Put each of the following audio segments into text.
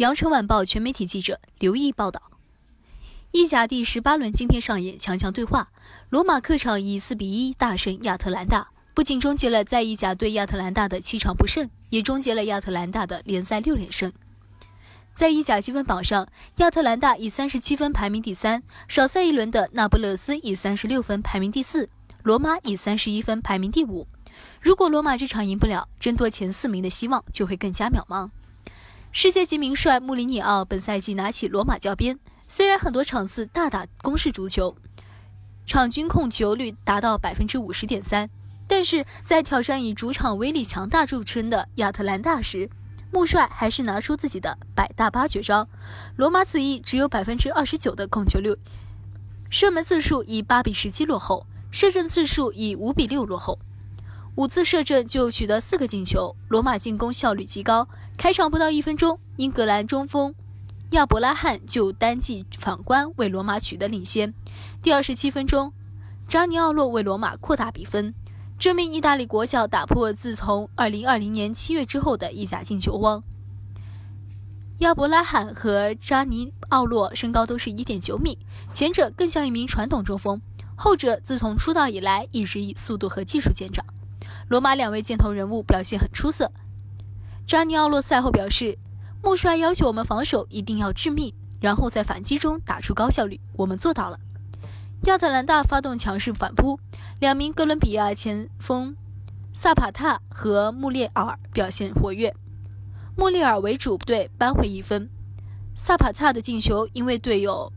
羊城晚报全媒体记者刘毅报道。意甲第十八轮今天上演强强对话，罗马客场以四比一大胜亚特兰大，不仅终结了在意甲对亚特兰大的七场不胜，也终结了亚特兰大的联赛六连胜。在意甲积分榜上，亚特兰大以三十七分排名第三，少赛一轮的那不勒斯以三十六分排名第四，罗马以三十一分排名第五。如果罗马这场赢不了，争夺前四名的希望就会更加渺茫。世界级名帅穆里尼奥本赛季拿起罗马教鞭。虽然很多场次大打攻势足球，场均控球率达到百分之五十点三，但是在挑战以主场威力强大著称的亚特兰大时，穆帅还是拿出自己的百大八绝招。罗马此役只有百分之二十九的控球率，射门次数以八比十七落后，射正次数以五比六落后，五次射正就取得四个进球。罗马进攻效率极高，开场不到一分钟，英格兰中锋。亚伯拉罕就单记反观为罗马取得领先。第二十七分钟，扎尼奥洛为罗马扩大比分。这名意大利国脚打破自从二零二零年七月之后的意甲进球荒。亚伯拉罕和扎尼奥洛身高都是一点九米，前者更像一名传统中锋，后者自从出道以来一直以速度和技术见长。罗马两位箭头人物表现很出色。扎尼奥洛赛后表示。穆帅要求我们防守一定要致命，然后在反击中打出高效率，我们做到了。亚特兰大发动强势反扑，两名哥伦比亚前锋萨帕塔和穆列尔表现活跃，穆列尔为主队扳回一分。萨帕塔的进球因为队友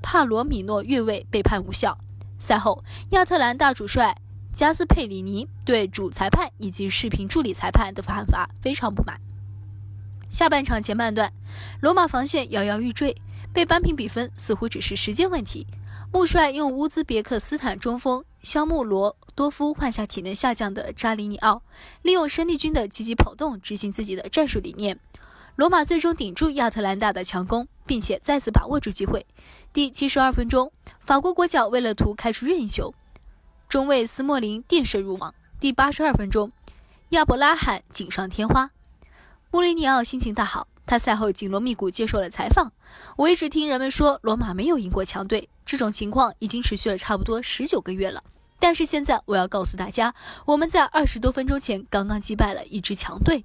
帕罗米诺越位被判无效。赛后，亚特兰大主帅加斯佩里尼对主裁判以及视频助理裁判的判罚非常不满。下半场前半段，罗马防线摇摇欲坠，被扳平比分似乎只是时间问题。穆帅用乌兹别克斯坦中锋肖穆罗多夫换下体能下降的扎里尼奥，利用生力军的积极跑动执行自己的战术理念。罗马最终顶住亚特兰大的强攻，并且再次把握住机会。第七十二分钟，法国国脚为了图开出任意球，中卫斯莫林垫射入网。第八十二分钟，亚伯拉罕锦上添花。穆里尼奥心情大好，他赛后紧锣密鼓接受了采访。我一直听人们说罗马没有赢过强队，这种情况已经持续了差不多十九个月了。但是现在我要告诉大家，我们在二十多分钟前刚刚击败了一支强队。